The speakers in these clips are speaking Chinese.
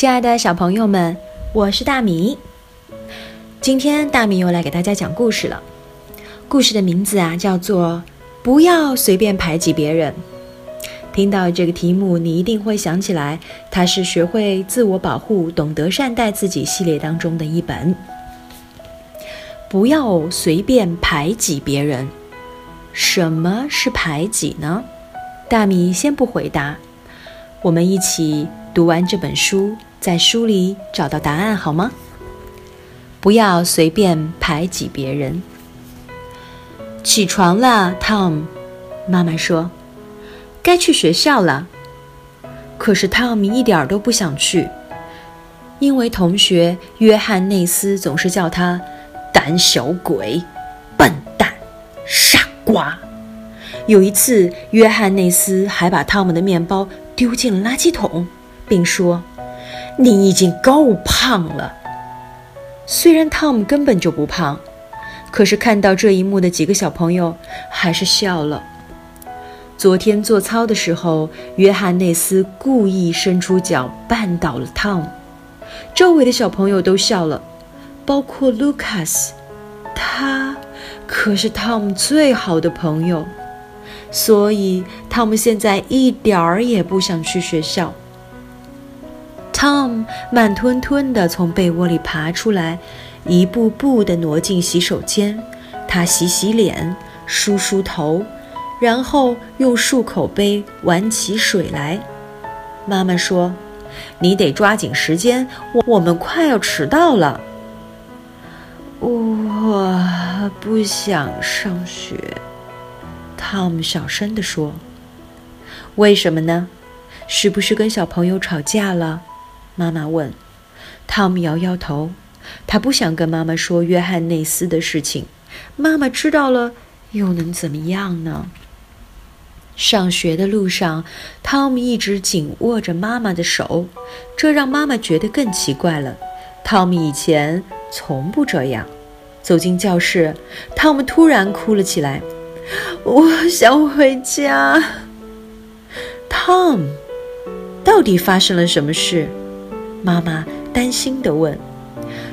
亲爱的小朋友们，我是大米。今天大米又来给大家讲故事了。故事的名字啊，叫做“不要随便排挤别人”。听到这个题目，你一定会想起来，它是学会自我保护、懂得善待自己系列当中的一本。不要随便排挤别人。什么是排挤呢？大米先不回答，我们一起读完这本书，在书里找到答案好吗？不要随便排挤别人。起床了，Tom，妈妈说，该去学校了。可是 Tom 一点都不想去，因为同学约翰内斯总是叫他胆小鬼、笨蛋、傻瓜。有一次，约翰内斯还把汤姆的面包丢进了垃圾桶，并说：“你已经够胖了。”虽然汤姆根本就不胖。可是看到这一幕的几个小朋友还是笑了。昨天做操的时候，约翰内斯故意伸出脚绊倒了汤姆，周围的小朋友都笑了，包括卢卡斯，他可是汤姆最好的朋友，所以汤姆现在一点儿也不想去学校。汤姆慢吞吞地从被窝里爬出来。一步步地挪进洗手间，他洗洗脸，梳梳头，然后用漱口杯玩起水来。妈妈说：“你得抓紧时间，我我们快要迟到了。”我不想上学，汤姆小声地说。“为什么呢？是不是跟小朋友吵架了？”妈妈问。汤姆摇摇头。他不想跟妈妈说约翰内斯的事情，妈妈知道了又能怎么样呢？上学的路上，汤姆一直紧握着妈妈的手，这让妈妈觉得更奇怪了。汤姆以前从不这样。走进教室，汤姆突然哭了起来：“我想回家。”汤姆，到底发生了什么事？妈妈担心地问。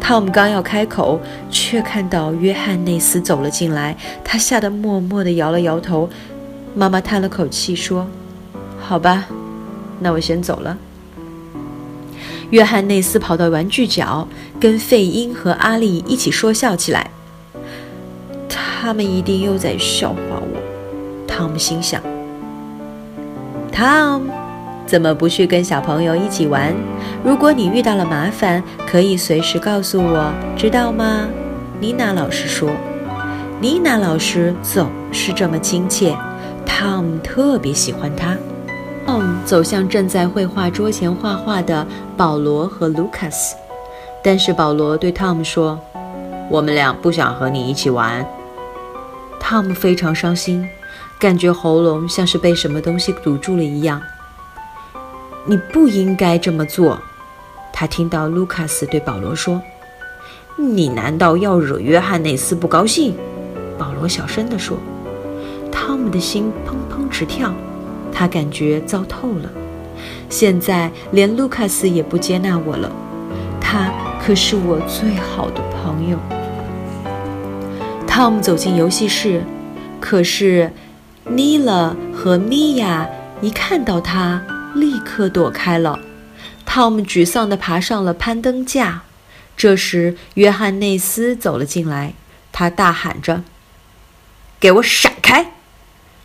汤姆刚要开口，却看到约翰内斯走了进来，他吓得默默地摇了摇头。妈妈叹了口气说：“好吧，那我先走了。”约翰内斯跑到玩具角，跟费因和阿丽一起说笑起来。他们一定又在笑话我，汤姆心想。汤姆。怎么不去跟小朋友一起玩？如果你遇到了麻烦，可以随时告诉我，知道吗？妮娜老师说。妮娜老师总是这么亲切，Tom 特别喜欢她。Tom 走向正在绘画桌前画画的保罗和卢卡斯，但是保罗对 Tom 说：“我们俩不想和你一起玩。”Tom 非常伤心，感觉喉咙像是被什么东西堵住了一样。你不应该这么做，他听到卢卡斯对保罗说：“你难道要惹约翰内斯不高兴？”保罗小声地说。汤姆的心砰砰直跳，他感觉糟透了。现在连卢卡斯也不接纳我了，他可是我最好的朋友。汤姆走进游戏室，可是妮拉和米娅一看到他。立刻躲开了。汤姆沮丧地爬上了攀登架。这时，约翰内斯走了进来，他大喊着：“给我闪开！”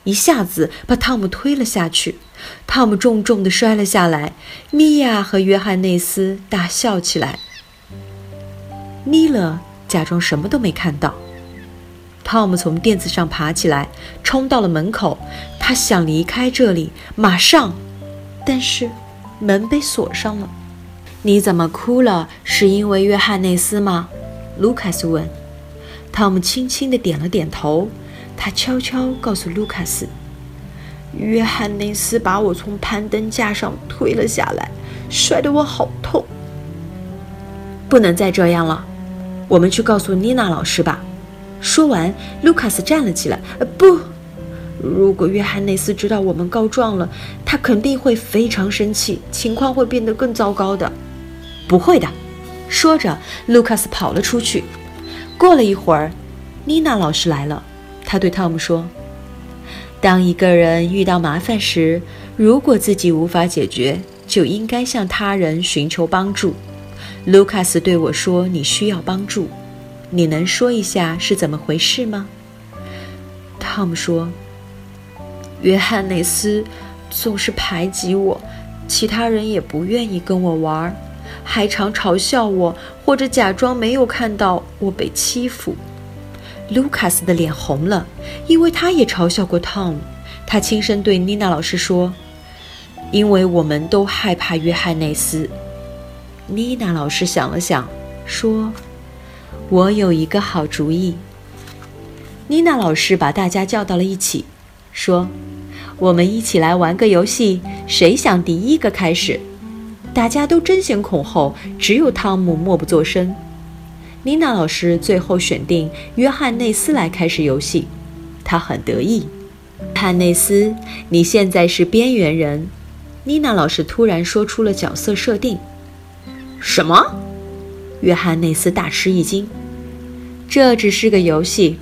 一下子把汤姆推了下去。汤姆重重地摔了下来。米娅和约翰内斯大笑起来。尼勒假装什么都没看到。汤姆从垫子上爬起来，冲到了门口。他想离开这里，马上。但是，门被锁上了。你怎么哭了？是因为约翰内斯吗？卢卡斯问。汤姆轻轻地点了点头。他悄悄告诉卢卡斯：“约翰内斯把我从攀登架上推了下来，摔得我好痛。不能再这样了，我们去告诉妮娜老师吧。”说完，卢卡斯站了起来。“呃，不。”如果约翰内斯知道我们告状了，他肯定会非常生气，情况会变得更糟糕的。不会的。说着，卢卡斯跑了出去。过了一会儿，妮娜老师来了。她对汤姆说：“当一个人遇到麻烦时，如果自己无法解决，就应该向他人寻求帮助。”卢卡斯对我说：“你需要帮助，你能说一下是怎么回事吗？”汤姆说：“约翰内斯总是排挤我，其他人也不愿意跟我玩。”还常嘲笑我，或者假装没有看到我被欺负。卢卡斯的脸红了，因为他也嘲笑过 Tom。他轻声对妮娜老师说：“因为我们都害怕约翰内斯。”妮娜老师想了想，说：“我有一个好主意。”妮娜老师把大家叫到了一起，说：“我们一起来玩个游戏，谁想第一个开始？”大家都争先恐后，只有汤姆默不作声。妮娜老师最后选定约翰内斯来开始游戏，他很得意。汉内斯，你现在是边缘人。妮娜老师突然说出了角色设定。什么？约翰内斯大吃一惊。这只是个游戏，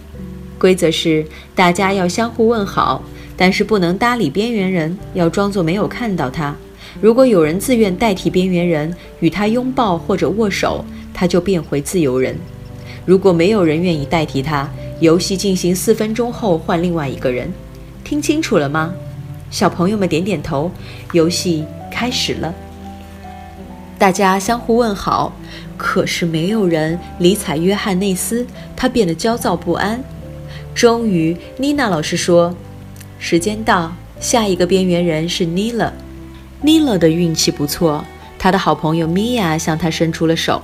规则是大家要相互问好，但是不能搭理边缘人，要装作没有看到他。如果有人自愿代替边缘人与他拥抱或者握手，他就变回自由人。如果没有人愿意代替他，游戏进行四分钟后换另外一个人。听清楚了吗？小朋友们点点头。游戏开始了。大家相互问好，可是没有人理睬约翰内斯，他变得焦躁不安。终于，妮娜老师说：“时间到，下一个边缘人是妮了。”尼勒的运气不错，他的好朋友米娅向他伸出了手。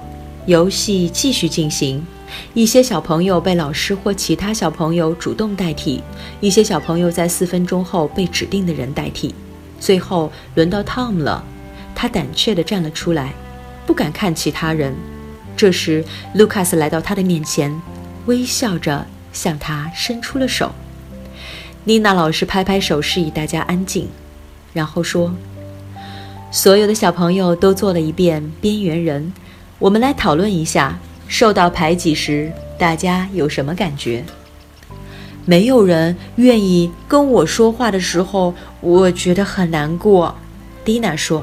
游戏继续进行，一些小朋友被老师或其他小朋友主动代替，一些小朋友在四分钟后被指定的人代替。最后轮到 Tom 了，他胆怯地站了出来，不敢看其他人。这时，卢卡斯来到他的面前，微笑着向他伸出了手。妮娜老师拍拍手，示意大家安静，然后说。所有的小朋友都做了一遍边缘人，我们来讨论一下受到排挤时大家有什么感觉。没有人愿意跟我说话的时候，我觉得很难过。蒂娜说：“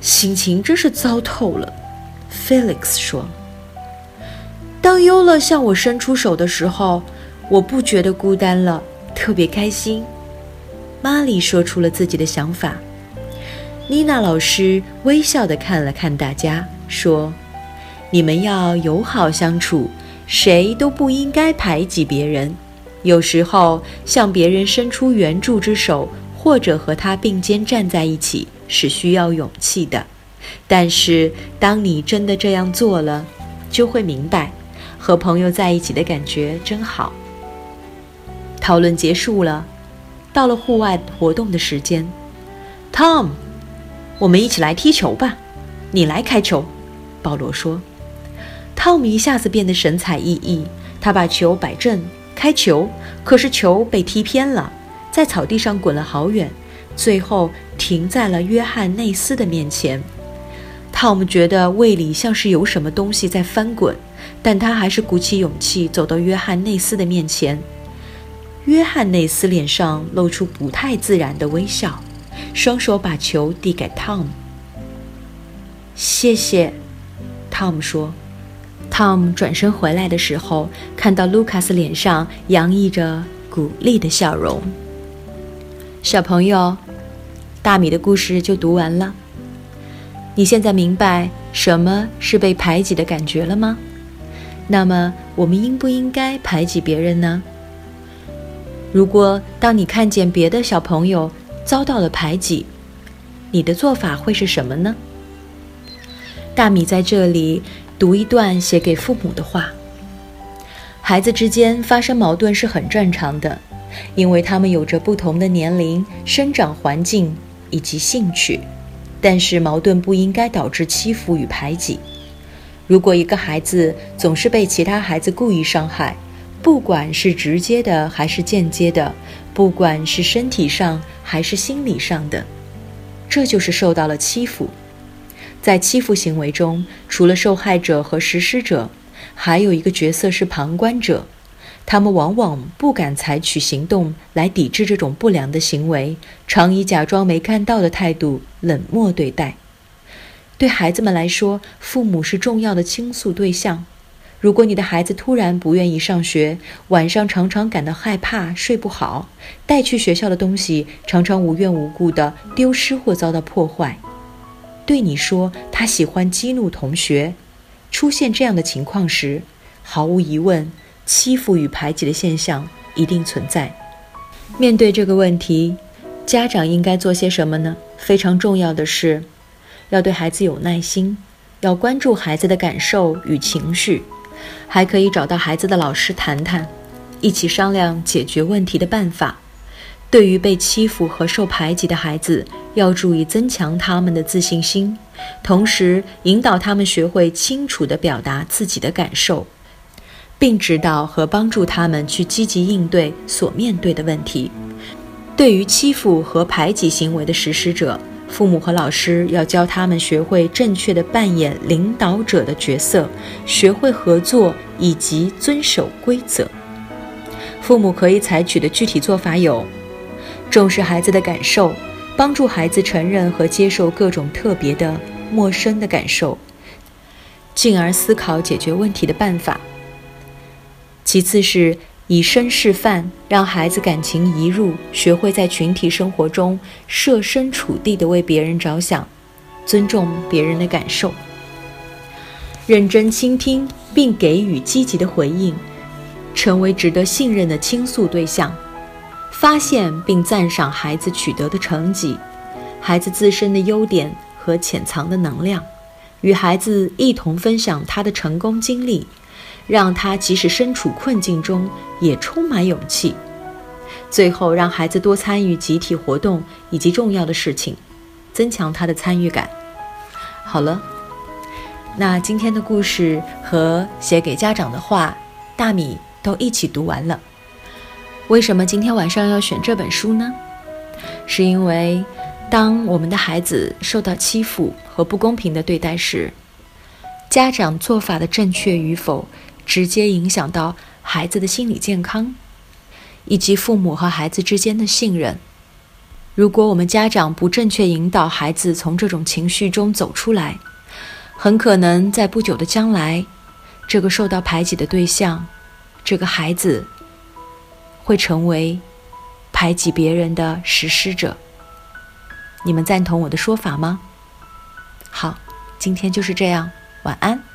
心情真是糟透了。”Felix 说：“当优乐向我伸出手的时候，我不觉得孤单了，特别开心。”玛丽说出了自己的想法。妮娜老师微笑地看了看大家，说：“你们要友好相处，谁都不应该排挤别人。有时候向别人伸出援助之手，或者和他并肩站在一起，是需要勇气的。但是当你真的这样做了，就会明白，和朋友在一起的感觉真好。”讨论结束了，到了户外活动的时间，Tom。我们一起来踢球吧，你来开球。”保罗说。汤姆一下子变得神采奕奕，他把球摆正，开球。可是球被踢偏了，在草地上滚了好远，最后停在了约翰内斯的面前。汤姆觉得胃里像是有什么东西在翻滚，但他还是鼓起勇气走到约翰内斯的面前。约翰内斯脸上露出不太自然的微笑。双手把球递给 Tom。谢谢，Tom 说。Tom 转身回来的时候，看到卢卡斯脸上洋溢着鼓励的笑容。小朋友，大米的故事就读完了。你现在明白什么是被排挤的感觉了吗？那么，我们应不应该排挤别人呢？如果当你看见别的小朋友，遭到了排挤，你的做法会是什么呢？大米在这里读一段写给父母的话：孩子之间发生矛盾是很正常的，因为他们有着不同的年龄、生长环境以及兴趣。但是矛盾不应该导致欺负与排挤。如果一个孩子总是被其他孩子故意伤害，不管是直接的还是间接的，不管是身体上，还是心理上的，这就是受到了欺负。在欺负行为中，除了受害者和实施者，还有一个角色是旁观者。他们往往不敢采取行动来抵制这种不良的行为，常以假装没看到的态度冷漠对待。对孩子们来说，父母是重要的倾诉对象。如果你的孩子突然不愿意上学，晚上常常感到害怕、睡不好，带去学校的东西常常无缘无故的丢失或遭到破坏，对你说他喜欢激怒同学，出现这样的情况时，毫无疑问。欺负与排挤的现象一定存在。面对这个问题，家长应该做些什么呢？非常重要的是，要对孩子有耐心，要关注孩子的感受与情绪，还可以找到孩子的老师谈谈，一起商量解决问题的办法。对于被欺负和受排挤的孩子，要注意增强他们的自信心，同时引导他们学会清楚地表达自己的感受。并指导和帮助他们去积极应对所面对的问题。对于欺负和排挤行为的实施者，父母和老师要教他们学会正确的扮演领导者的角色，学会合作以及遵守规则。父母可以采取的具体做法有：重视孩子的感受，帮助孩子承认和接受各种特别的、陌生的感受，进而思考解决问题的办法。其次是以身示范，让孩子感情移入，学会在群体生活中设身处地地为别人着想，尊重别人的感受，认真倾听并给予积极的回应，成为值得信任的倾诉对象，发现并赞赏孩子取得的成绩，孩子自身的优点和潜藏的能量，与孩子一同分享他的成功经历。让他即使身处困境中也充满勇气。最后，让孩子多参与集体活动以及重要的事情，增强他的参与感。好了，那今天的故事和写给家长的话，大米都一起读完了。为什么今天晚上要选这本书呢？是因为当我们的孩子受到欺负和不公平的对待时，家长做法的正确与否。直接影响到孩子的心理健康，以及父母和孩子之间的信任。如果我们家长不正确引导孩子从这种情绪中走出来，很可能在不久的将来，这个受到排挤的对象，这个孩子，会成为排挤别人的实施者。你们赞同我的说法吗？好，今天就是这样，晚安。